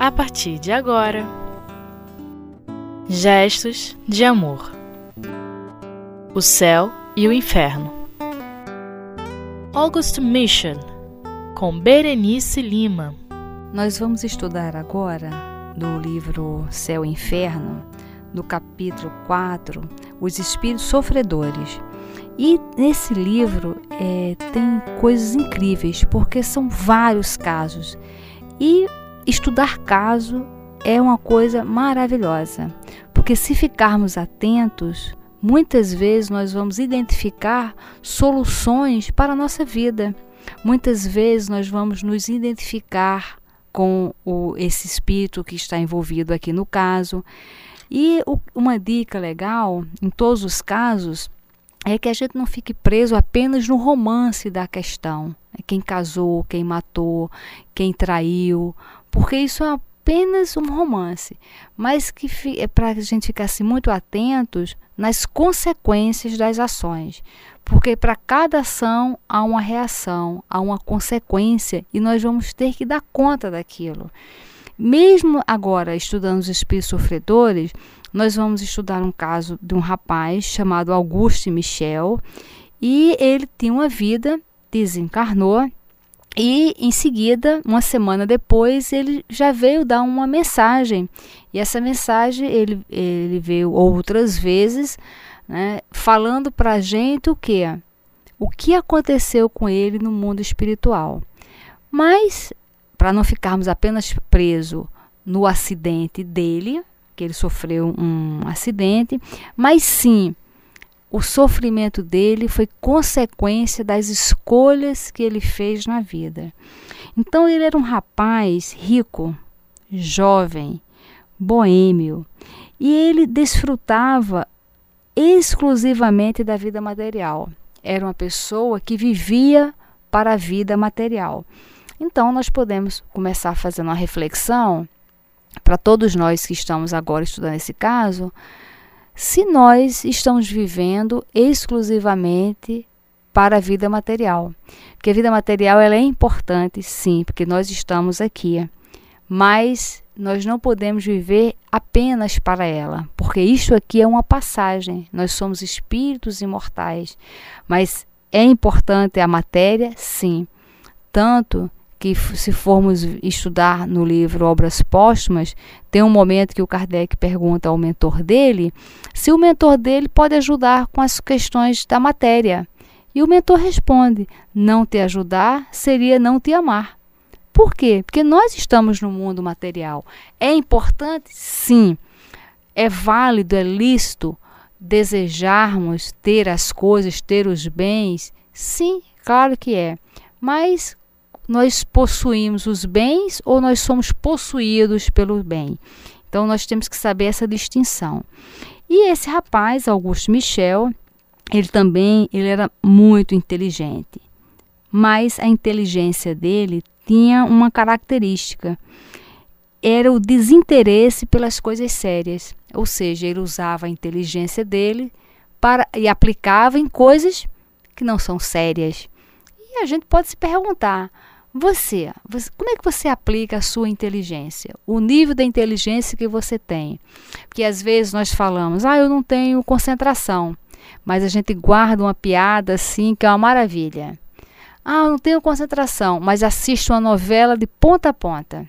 a partir de agora. Gestos de amor. O céu e o inferno. August Mission, com Berenice Lima. Nós vamos estudar agora do livro Céu e Inferno, no capítulo 4, Os Espíritos Sofredores. E nesse livro é, tem coisas incríveis, porque são vários casos. E estudar caso é uma coisa maravilhosa, porque se ficarmos atentos, muitas vezes nós vamos identificar soluções para a nossa vida. Muitas vezes nós vamos nos identificar com o, esse espírito que está envolvido aqui no caso. E o, uma dica legal, em todos os casos, é que a gente não fique preso apenas no romance da questão. Né? Quem casou, quem matou, quem traiu, porque isso é apenas um romance, mas que é para a gente ficar assim, muito atentos nas consequências das ações, porque para cada ação há uma reação, há uma consequência e nós vamos ter que dar conta daquilo. Mesmo agora estudando os espíritos sofredores, nós vamos estudar um caso de um rapaz chamado Auguste Michel e ele tinha uma vida, desencarnou e em seguida, uma semana depois, ele já veio dar uma mensagem. E essa mensagem ele, ele veio outras vezes, né, falando para a gente o que? O que aconteceu com ele no mundo espiritual. Mas, para não ficarmos apenas presos no acidente dele, que ele sofreu um acidente, mas sim o sofrimento dele foi consequência das escolhas que ele fez na vida. Então ele era um rapaz rico, jovem, boêmio, e ele desfrutava exclusivamente da vida material. Era uma pessoa que vivia para a vida material. Então nós podemos começar fazendo uma reflexão para todos nós que estamos agora estudando esse caso, se nós estamos vivendo exclusivamente para a vida material. Porque a vida material ela é importante, sim, porque nós estamos aqui. Mas nós não podemos viver apenas para ela, porque isto aqui é uma passagem. Nós somos espíritos imortais, mas é importante a matéria, sim. Tanto que se formos estudar no livro Obras Póstumas, tem um momento que o Kardec pergunta ao mentor dele se o mentor dele pode ajudar com as questões da matéria. E o mentor responde: não te ajudar seria não te amar. Por quê? Porque nós estamos no mundo material. É importante? Sim. É válido, é lícito desejarmos ter as coisas, ter os bens? Sim, claro que é. Mas nós possuímos os bens ou nós somos possuídos pelo bem. Então nós temos que saber essa distinção. E esse rapaz, Augusto Michel, ele também ele era muito inteligente. Mas a inteligência dele tinha uma característica. Era o desinteresse pelas coisas sérias. Ou seja, ele usava a inteligência dele para e aplicava em coisas que não são sérias. E a gente pode se perguntar: você, você, como é que você aplica a sua inteligência? O nível da inteligência que você tem. Porque às vezes nós falamos, ah, eu não tenho concentração. Mas a gente guarda uma piada assim que é uma maravilha. Ah, eu não tenho concentração, mas assisto uma novela de ponta a ponta.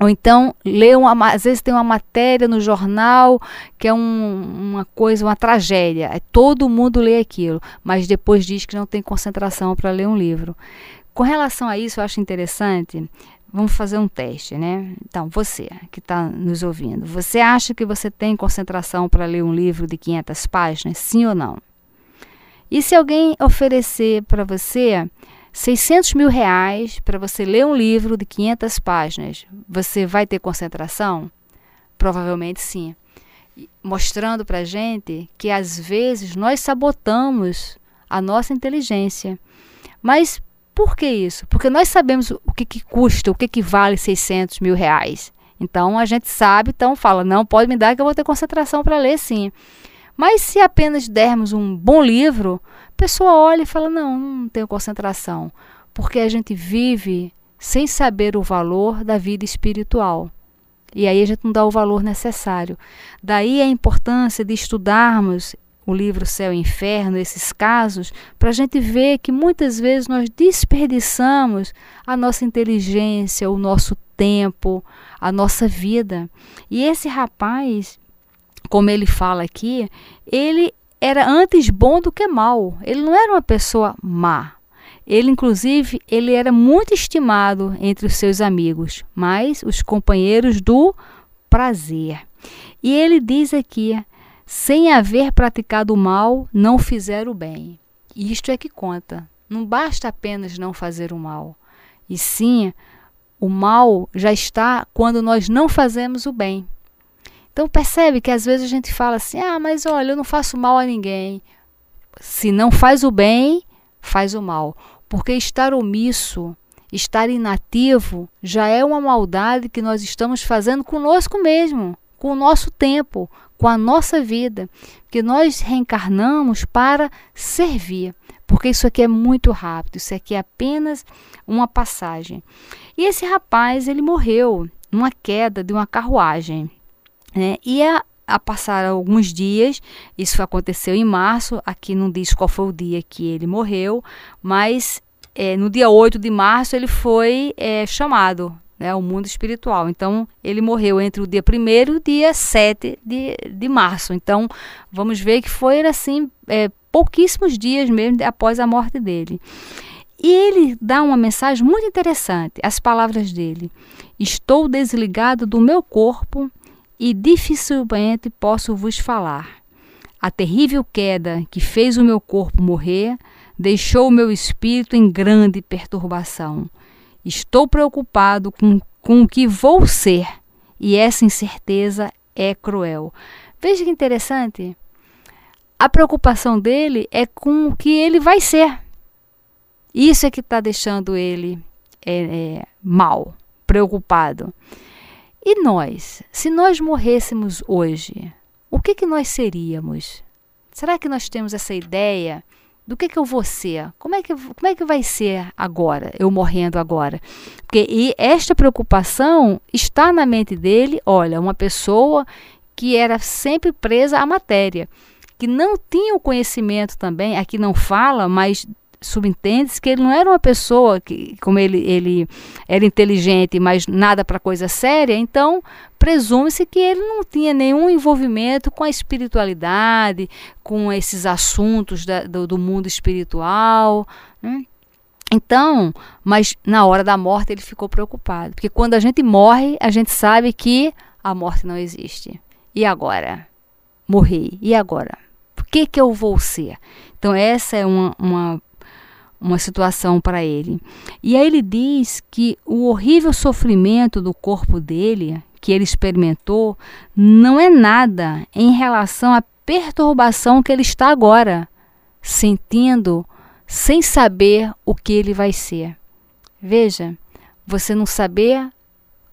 Ou então, lê uma, às vezes tem uma matéria no jornal que é um, uma coisa, uma tragédia. Todo mundo lê aquilo, mas depois diz que não tem concentração para ler um livro. Com relação a isso, eu acho interessante. Vamos fazer um teste, né? Então, você que está nos ouvindo, você acha que você tem concentração para ler um livro de 500 páginas? Sim ou não? E se alguém oferecer para você 600 mil reais para você ler um livro de 500 páginas, você vai ter concentração? Provavelmente sim. Mostrando para gente que às vezes nós sabotamos a nossa inteligência. Mas por que isso? Porque nós sabemos o que, que custa, o que, que vale 600 mil reais. Então a gente sabe, então fala, não, pode me dar que eu vou ter concentração para ler sim. Mas se apenas dermos um bom livro, a pessoa olha e fala, não, não tenho concentração. Porque a gente vive sem saber o valor da vida espiritual. E aí a gente não dá o valor necessário. Daí a importância de estudarmos o livro Céu e Inferno, esses casos, para a gente ver que muitas vezes nós desperdiçamos a nossa inteligência, o nosso tempo, a nossa vida. E esse rapaz, como ele fala aqui, ele era antes bom do que mal. Ele não era uma pessoa má. Ele, inclusive, ele era muito estimado entre os seus amigos, mas os companheiros do prazer. E ele diz aqui: sem haver praticado o mal, não fizeram o bem. Isto é que conta. Não basta apenas não fazer o mal, e sim o mal já está quando nós não fazemos o bem. Então percebe que às vezes a gente fala assim: "Ah, mas olha, eu não faço mal a ninguém". Se não faz o bem, faz o mal. Porque estar omisso, estar inativo, já é uma maldade que nós estamos fazendo conosco mesmo, com o nosso tempo, com a nossa vida. Que nós reencarnamos para servir. Porque isso aqui é muito rápido, isso aqui é apenas uma passagem. E esse rapaz, ele morreu numa queda de uma carruagem. Né? E a, a passar alguns dias, isso aconteceu em março, aqui não diz qual foi o dia que ele morreu, mas é, no dia 8 de março ele foi é, chamado né, ao mundo espiritual. Então, ele morreu entre o dia 1 e o dia 7 de, de março. Então, vamos ver que foi assim, é, pouquíssimos dias mesmo após a morte dele. E ele dá uma mensagem muito interessante, as palavras dele: Estou desligado do meu corpo e dificilmente posso vos falar. A terrível queda que fez o meu corpo morrer deixou o meu espírito em grande perturbação. Estou preocupado com, com o que vou ser e essa incerteza é cruel. Veja que interessante. A preocupação dele é com o que ele vai ser. Isso é que está deixando ele é, é, mal, preocupado. E nós, se nós morrêssemos hoje, o que, que nós seríamos? Será que nós temos essa ideia do que, que eu vou ser? Como é, que, como é que vai ser agora, eu morrendo agora? Porque e esta preocupação está na mente dele, olha, uma pessoa que era sempre presa à matéria, que não tinha o conhecimento também, aqui não fala, mas subentende-se que ele não era uma pessoa que, como ele, ele era inteligente, mas nada para coisa séria, então presume-se que ele não tinha nenhum envolvimento com a espiritualidade, com esses assuntos da, do, do, mundo espiritual. Né? Então, mas na hora da morte ele ficou preocupado, porque quando a gente morre, a gente sabe que a morte não existe. E agora? Morri. E agora? O que, que eu vou ser? Então, essa é uma, uma uma situação para ele. E aí ele diz que o horrível sofrimento do corpo dele, que ele experimentou, não é nada em relação à perturbação que ele está agora sentindo, sem saber o que ele vai ser. Veja, você não saber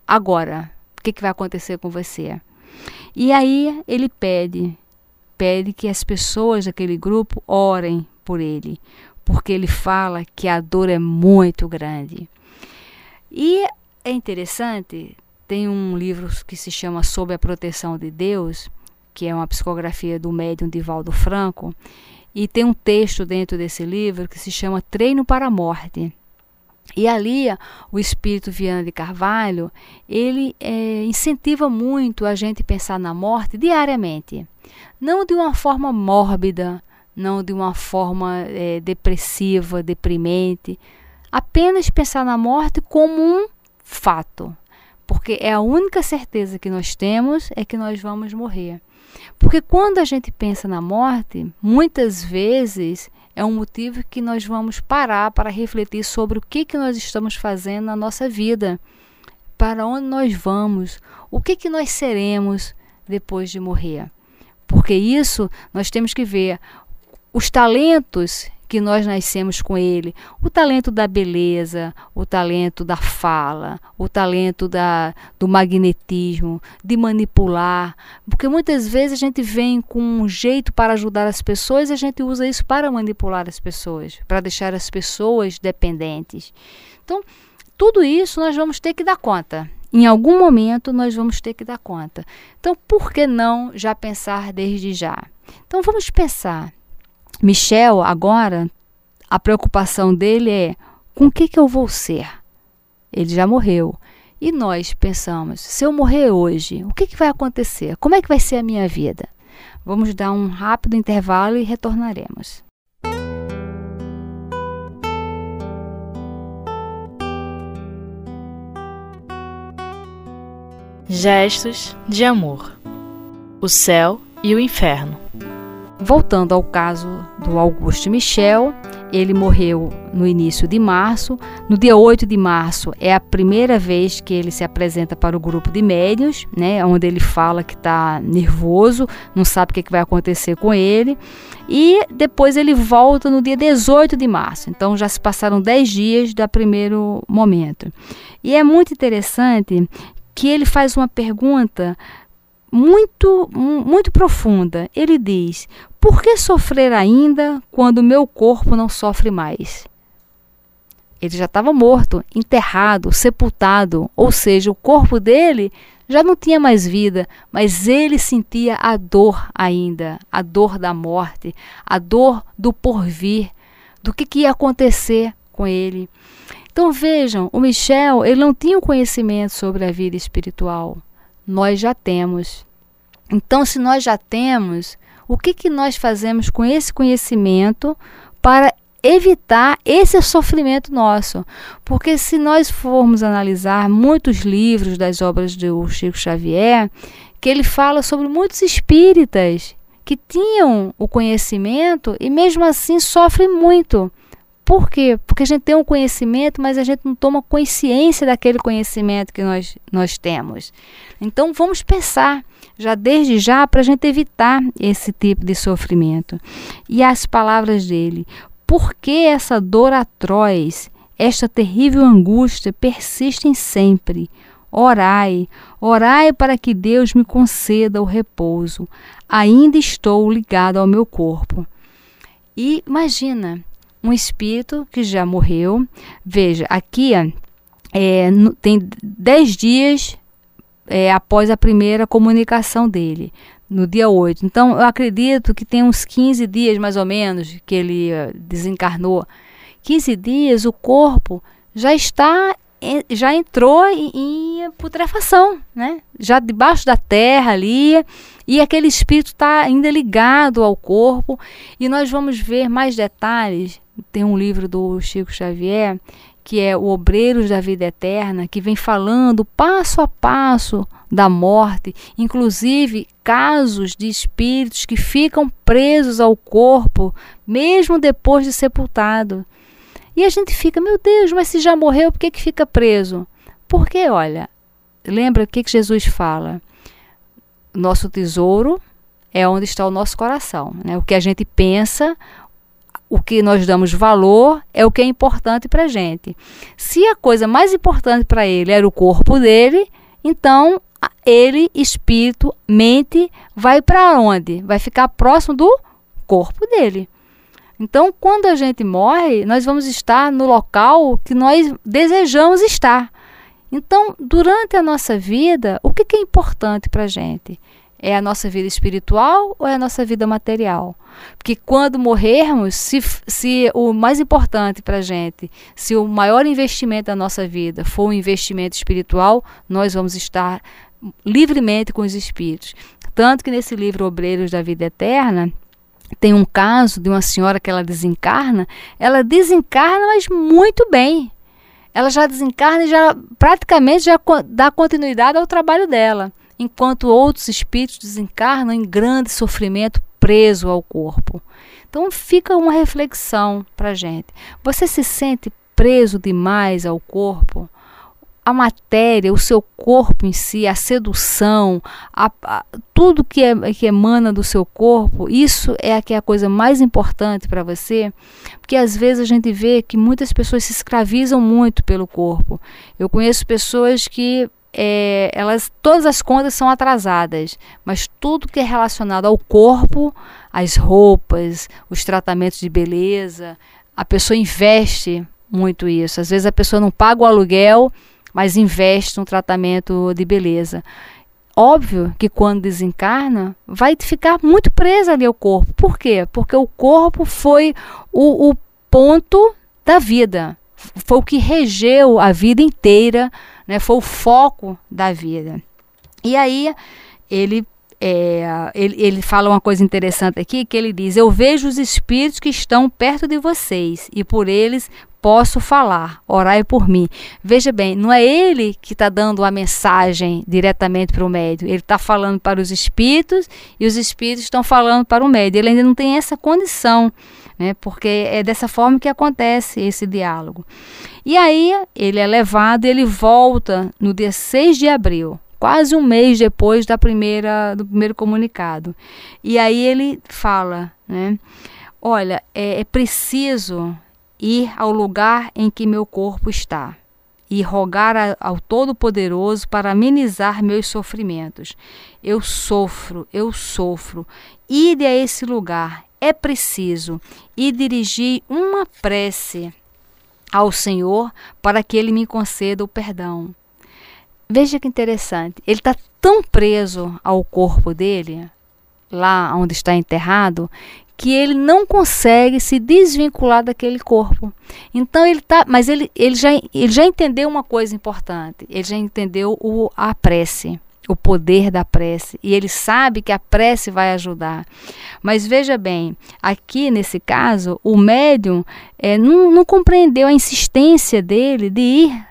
agora o que, que vai acontecer com você. E aí ele pede, pede que as pessoas daquele grupo orem por ele, porque ele fala que a dor é muito grande. E é interessante, tem um livro que se chama Sob a Proteção de Deus, que é uma psicografia do médium Divaldo Franco, e tem um texto dentro desse livro que se chama Treino para a Morte. E ali o espírito Viana de Carvalho, ele é, incentiva muito a gente pensar na morte diariamente. Não de uma forma mórbida, não de uma forma é, depressiva, deprimente. Apenas pensar na morte como um fato, porque é a única certeza que nós temos é que nós vamos morrer. Porque quando a gente pensa na morte, muitas vezes é um motivo que nós vamos parar para refletir sobre o que, que nós estamos fazendo na nossa vida, para onde nós vamos, o que, que nós seremos depois de morrer. Porque isso nós temos que ver os talentos que nós nascemos com ele, o talento da beleza, o talento da fala, o talento da, do magnetismo, de manipular, porque muitas vezes a gente vem com um jeito para ajudar as pessoas e a gente usa isso para manipular as pessoas, para deixar as pessoas dependentes. Então, tudo isso nós vamos ter que dar conta. Em algum momento nós vamos ter que dar conta. Então, por que não já pensar desde já? Então, vamos pensar. Michel, agora, a preocupação dele é com o que, que eu vou ser? Ele já morreu. E nós pensamos: se eu morrer hoje, o que, que vai acontecer? Como é que vai ser a minha vida? Vamos dar um rápido intervalo e retornaremos. Gestos de amor. O céu e o inferno. Voltando ao caso do Augusto Michel, ele morreu no início de março. No dia 8 de março é a primeira vez que ele se apresenta para o grupo de médios, né, onde ele fala que está nervoso, não sabe o que, que vai acontecer com ele. E depois ele volta no dia 18 de março. Então já se passaram 10 dias do primeiro momento. E é muito interessante que ele faz uma pergunta muito, muito profunda. Ele diz: Por que sofrer ainda quando meu corpo não sofre mais? Ele já estava morto, enterrado, sepultado, ou seja, o corpo dele já não tinha mais vida, mas ele sentia a dor ainda, a dor da morte, a dor do porvir, do que, que ia acontecer com ele. Então vejam, o Michel, ele não tinha o conhecimento sobre a vida espiritual nós já temos. Então, se nós já temos, o que, que nós fazemos com esse conhecimento para evitar esse sofrimento nosso? Porque se nós formos analisar muitos livros das obras do Chico Xavier, que ele fala sobre muitos espíritas que tinham o conhecimento e mesmo assim sofrem muito. Por quê? Porque a gente tem um conhecimento, mas a gente não toma consciência daquele conhecimento que nós, nós temos. Então vamos pensar já desde já para a gente evitar esse tipo de sofrimento. E as palavras dele: por que essa dor atroz, esta terrível angústia persistem sempre? Orai, orai para que Deus me conceda o repouso. Ainda estou ligado ao meu corpo. E imagina, um espírito que já morreu. Veja, aqui é, tem 10 dias é, após a primeira comunicação dele, no dia 8. Então, eu acredito que tem uns 15 dias mais ou menos que ele desencarnou. 15 dias o corpo já está já entrou em, em putrefação, né? Já debaixo da terra ali, e aquele espírito está ainda ligado ao corpo. E nós vamos ver mais detalhes. Tem um livro do Chico Xavier que é o Obreiros da Vida Eterna, que vem falando passo a passo da morte, inclusive casos de espíritos que ficam presos ao corpo, mesmo depois de sepultado. E a gente fica, meu Deus, mas se já morreu, por que, que fica preso? Porque, olha, lembra o que, que Jesus fala? Nosso tesouro é onde está o nosso coração. Né? O que a gente pensa, o que nós damos valor é o que é importante para a gente. Se a coisa mais importante para ele era o corpo dele, então ele, espírito, mente, vai para onde? Vai ficar próximo do corpo dele. Então, quando a gente morre, nós vamos estar no local que nós desejamos estar. Então, durante a nossa vida, o que, é importante para a gente? É a nossa vida espiritual ou é a nossa vida material? Porque quando morrermos, se, se o mais importante para a gente, se o maior investimento da nossa vida for um investimento espiritual, nós vamos estar livremente com os espíritos. Tanto que nesse livro Obreiros da Vida Eterna, tem um caso de uma senhora que ela desencarna, ela desencarna, mas muito bem. Ela já desencarna e já praticamente já dá continuidade ao trabalho dela, enquanto outros espíritos desencarnam em grande sofrimento preso ao corpo. Então fica uma reflexão para gente. Você se sente preso demais ao corpo? a matéria, o seu corpo em si, a sedução, a, a, tudo que, é, que emana do seu corpo, isso é a, que é a coisa mais importante para você, porque às vezes a gente vê que muitas pessoas se escravizam muito pelo corpo. Eu conheço pessoas que é, elas todas as contas são atrasadas, mas tudo que é relacionado ao corpo, as roupas, os tratamentos de beleza, a pessoa investe muito isso. Às vezes a pessoa não paga o aluguel, mas investe no tratamento de beleza. Óbvio que quando desencarna, vai ficar muito presa ali ao corpo. Por quê? Porque o corpo foi o, o ponto da vida, foi o que regeu a vida inteira, né? foi o foco da vida. E aí ele é, ele, ele fala uma coisa interessante aqui, que ele diz, eu vejo os espíritos que estão perto de vocês, e por eles posso falar, orai por mim. Veja bem, não é ele que está dando a mensagem diretamente para o médium, ele está falando para os espíritos e os espíritos estão falando para o médium. Ele ainda não tem essa condição, né, porque é dessa forma que acontece esse diálogo. E aí ele é levado, ele volta no dia 6 de abril quase um mês depois da primeira, do primeiro comunicado. E aí ele fala, né? Olha, é, é preciso ir ao lugar em que meu corpo está e rogar ao Todo-Poderoso para amenizar meus sofrimentos. Eu sofro, eu sofro. Ide a esse lugar, é preciso, e dirigir uma prece ao Senhor para que Ele me conceda o perdão. Veja que interessante. Ele está tão preso ao corpo dele, lá onde está enterrado, que ele não consegue se desvincular daquele corpo. Então ele tá, mas ele, ele, já, ele já entendeu uma coisa importante. Ele já entendeu o, a prece, o poder da prece, e ele sabe que a prece vai ajudar. Mas veja bem, aqui nesse caso, o médium é, não, não compreendeu a insistência dele de ir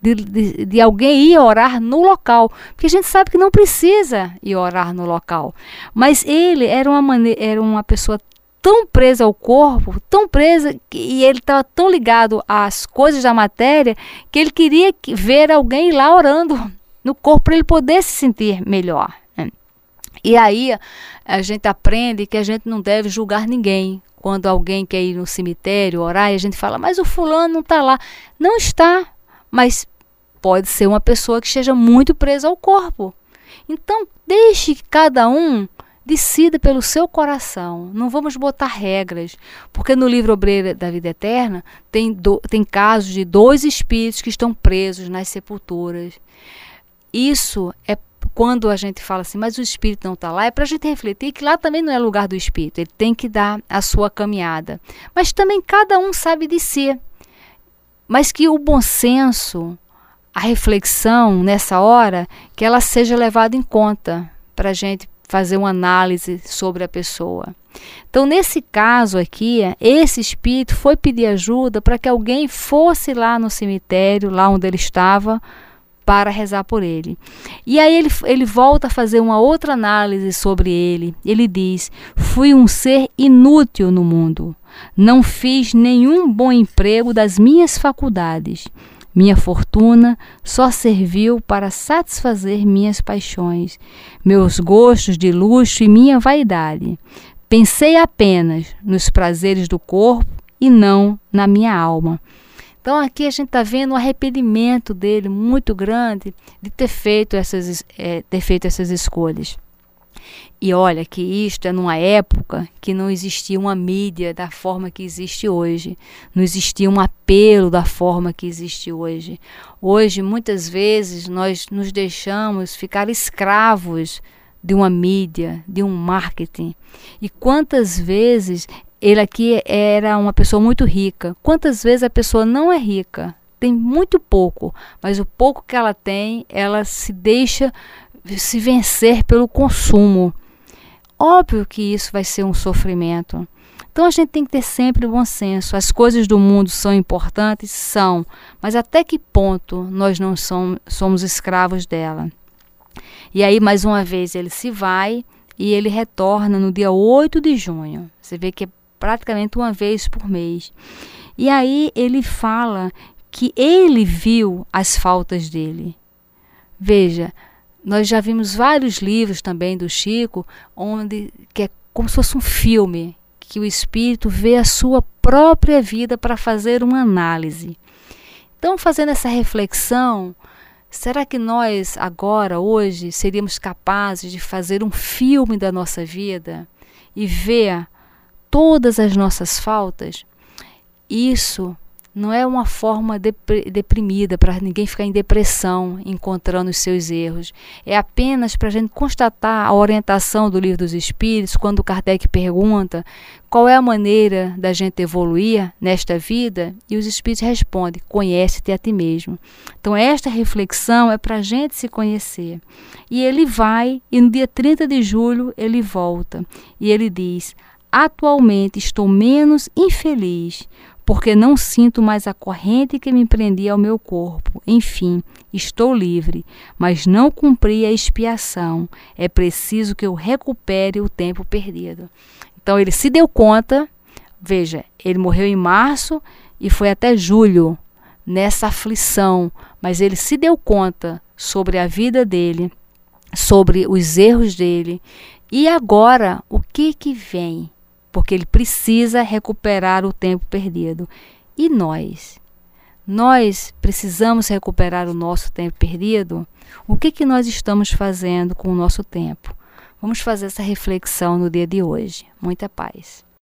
de, de, de, alguém ir orar no local, porque a gente sabe que não precisa ir orar no local. Mas ele era uma, maneira, era uma pessoa tão presa ao corpo, tão presa, e ele estava tão ligado às coisas da matéria, que ele queria ver alguém lá orando no corpo para ele poder se sentir melhor. Né? E aí a gente aprende que a gente não deve julgar ninguém. Quando alguém quer ir no cemitério orar, e a gente fala, mas o fulano não está lá. Não está mas pode ser uma pessoa que esteja muito presa ao corpo. Então, deixe que cada um decida pelo seu coração. Não vamos botar regras, porque no livro Obreira da Vida Eterna tem, do, tem casos de dois espíritos que estão presos nas sepulturas. Isso é quando a gente fala assim, mas o espírito não está lá, é para a gente refletir que lá também não é lugar do espírito, ele tem que dar a sua caminhada. Mas também cada um sabe de si mas que o bom senso, a reflexão nessa hora, que ela seja levada em conta para a gente fazer uma análise sobre a pessoa. Então, nesse caso aqui, esse espírito foi pedir ajuda para que alguém fosse lá no cemitério, lá onde ele estava, para rezar por ele. E aí ele, ele volta a fazer uma outra análise sobre ele. Ele diz: Fui um ser inútil no mundo. Não fiz nenhum bom emprego das minhas faculdades. Minha fortuna só serviu para satisfazer minhas paixões, meus gostos de luxo e minha vaidade. Pensei apenas nos prazeres do corpo e não na minha alma. Então aqui a gente está vendo um arrependimento dele muito grande de ter feito essas, é, ter feito essas escolhas. E olha que isto é numa época que não existia uma mídia da forma que existe hoje, não existia um apelo da forma que existe hoje. Hoje, muitas vezes, nós nos deixamos ficar escravos de uma mídia, de um marketing. E quantas vezes ele aqui era uma pessoa muito rica. Quantas vezes a pessoa não é rica? Tem muito pouco, mas o pouco que ela tem, ela se deixa se vencer pelo consumo. Óbvio que isso vai ser um sofrimento. Então a gente tem que ter sempre bom senso. As coisas do mundo são importantes? São. Mas até que ponto nós não somos, somos escravos dela? E aí, mais uma vez, ele se vai e ele retorna no dia 8 de junho. Você vê que é praticamente uma vez por mês. E aí ele fala que ele viu as faltas dele. Veja, nós já vimos vários livros também do Chico, onde que é como se fosse um filme, que o espírito vê a sua própria vida para fazer uma análise. Então, fazendo essa reflexão, será que nós agora, hoje, seríamos capazes de fazer um filme da nossa vida e ver todas as nossas faltas, isso não é uma forma deprimida para ninguém ficar em depressão encontrando os seus erros. É apenas para a gente constatar a orientação do livro dos Espíritos, quando Kardec pergunta qual é a maneira da gente evoluir nesta vida, e os Espíritos respondem: conhece-te a ti mesmo. Então, esta reflexão é para a gente se conhecer. E ele vai, e no dia 30 de julho ele volta, e ele diz: Atualmente estou menos infeliz porque não sinto mais a corrente que me prendia ao meu corpo. Enfim, estou livre, mas não cumpri a expiação. É preciso que eu recupere o tempo perdido. Então ele se deu conta, veja, ele morreu em março e foi até julho nessa aflição, mas ele se deu conta sobre a vida dele, sobre os erros dele. E agora, o que que vem? Porque ele precisa recuperar o tempo perdido. E nós? Nós precisamos recuperar o nosso tempo perdido? O que, que nós estamos fazendo com o nosso tempo? Vamos fazer essa reflexão no dia de hoje. Muita paz.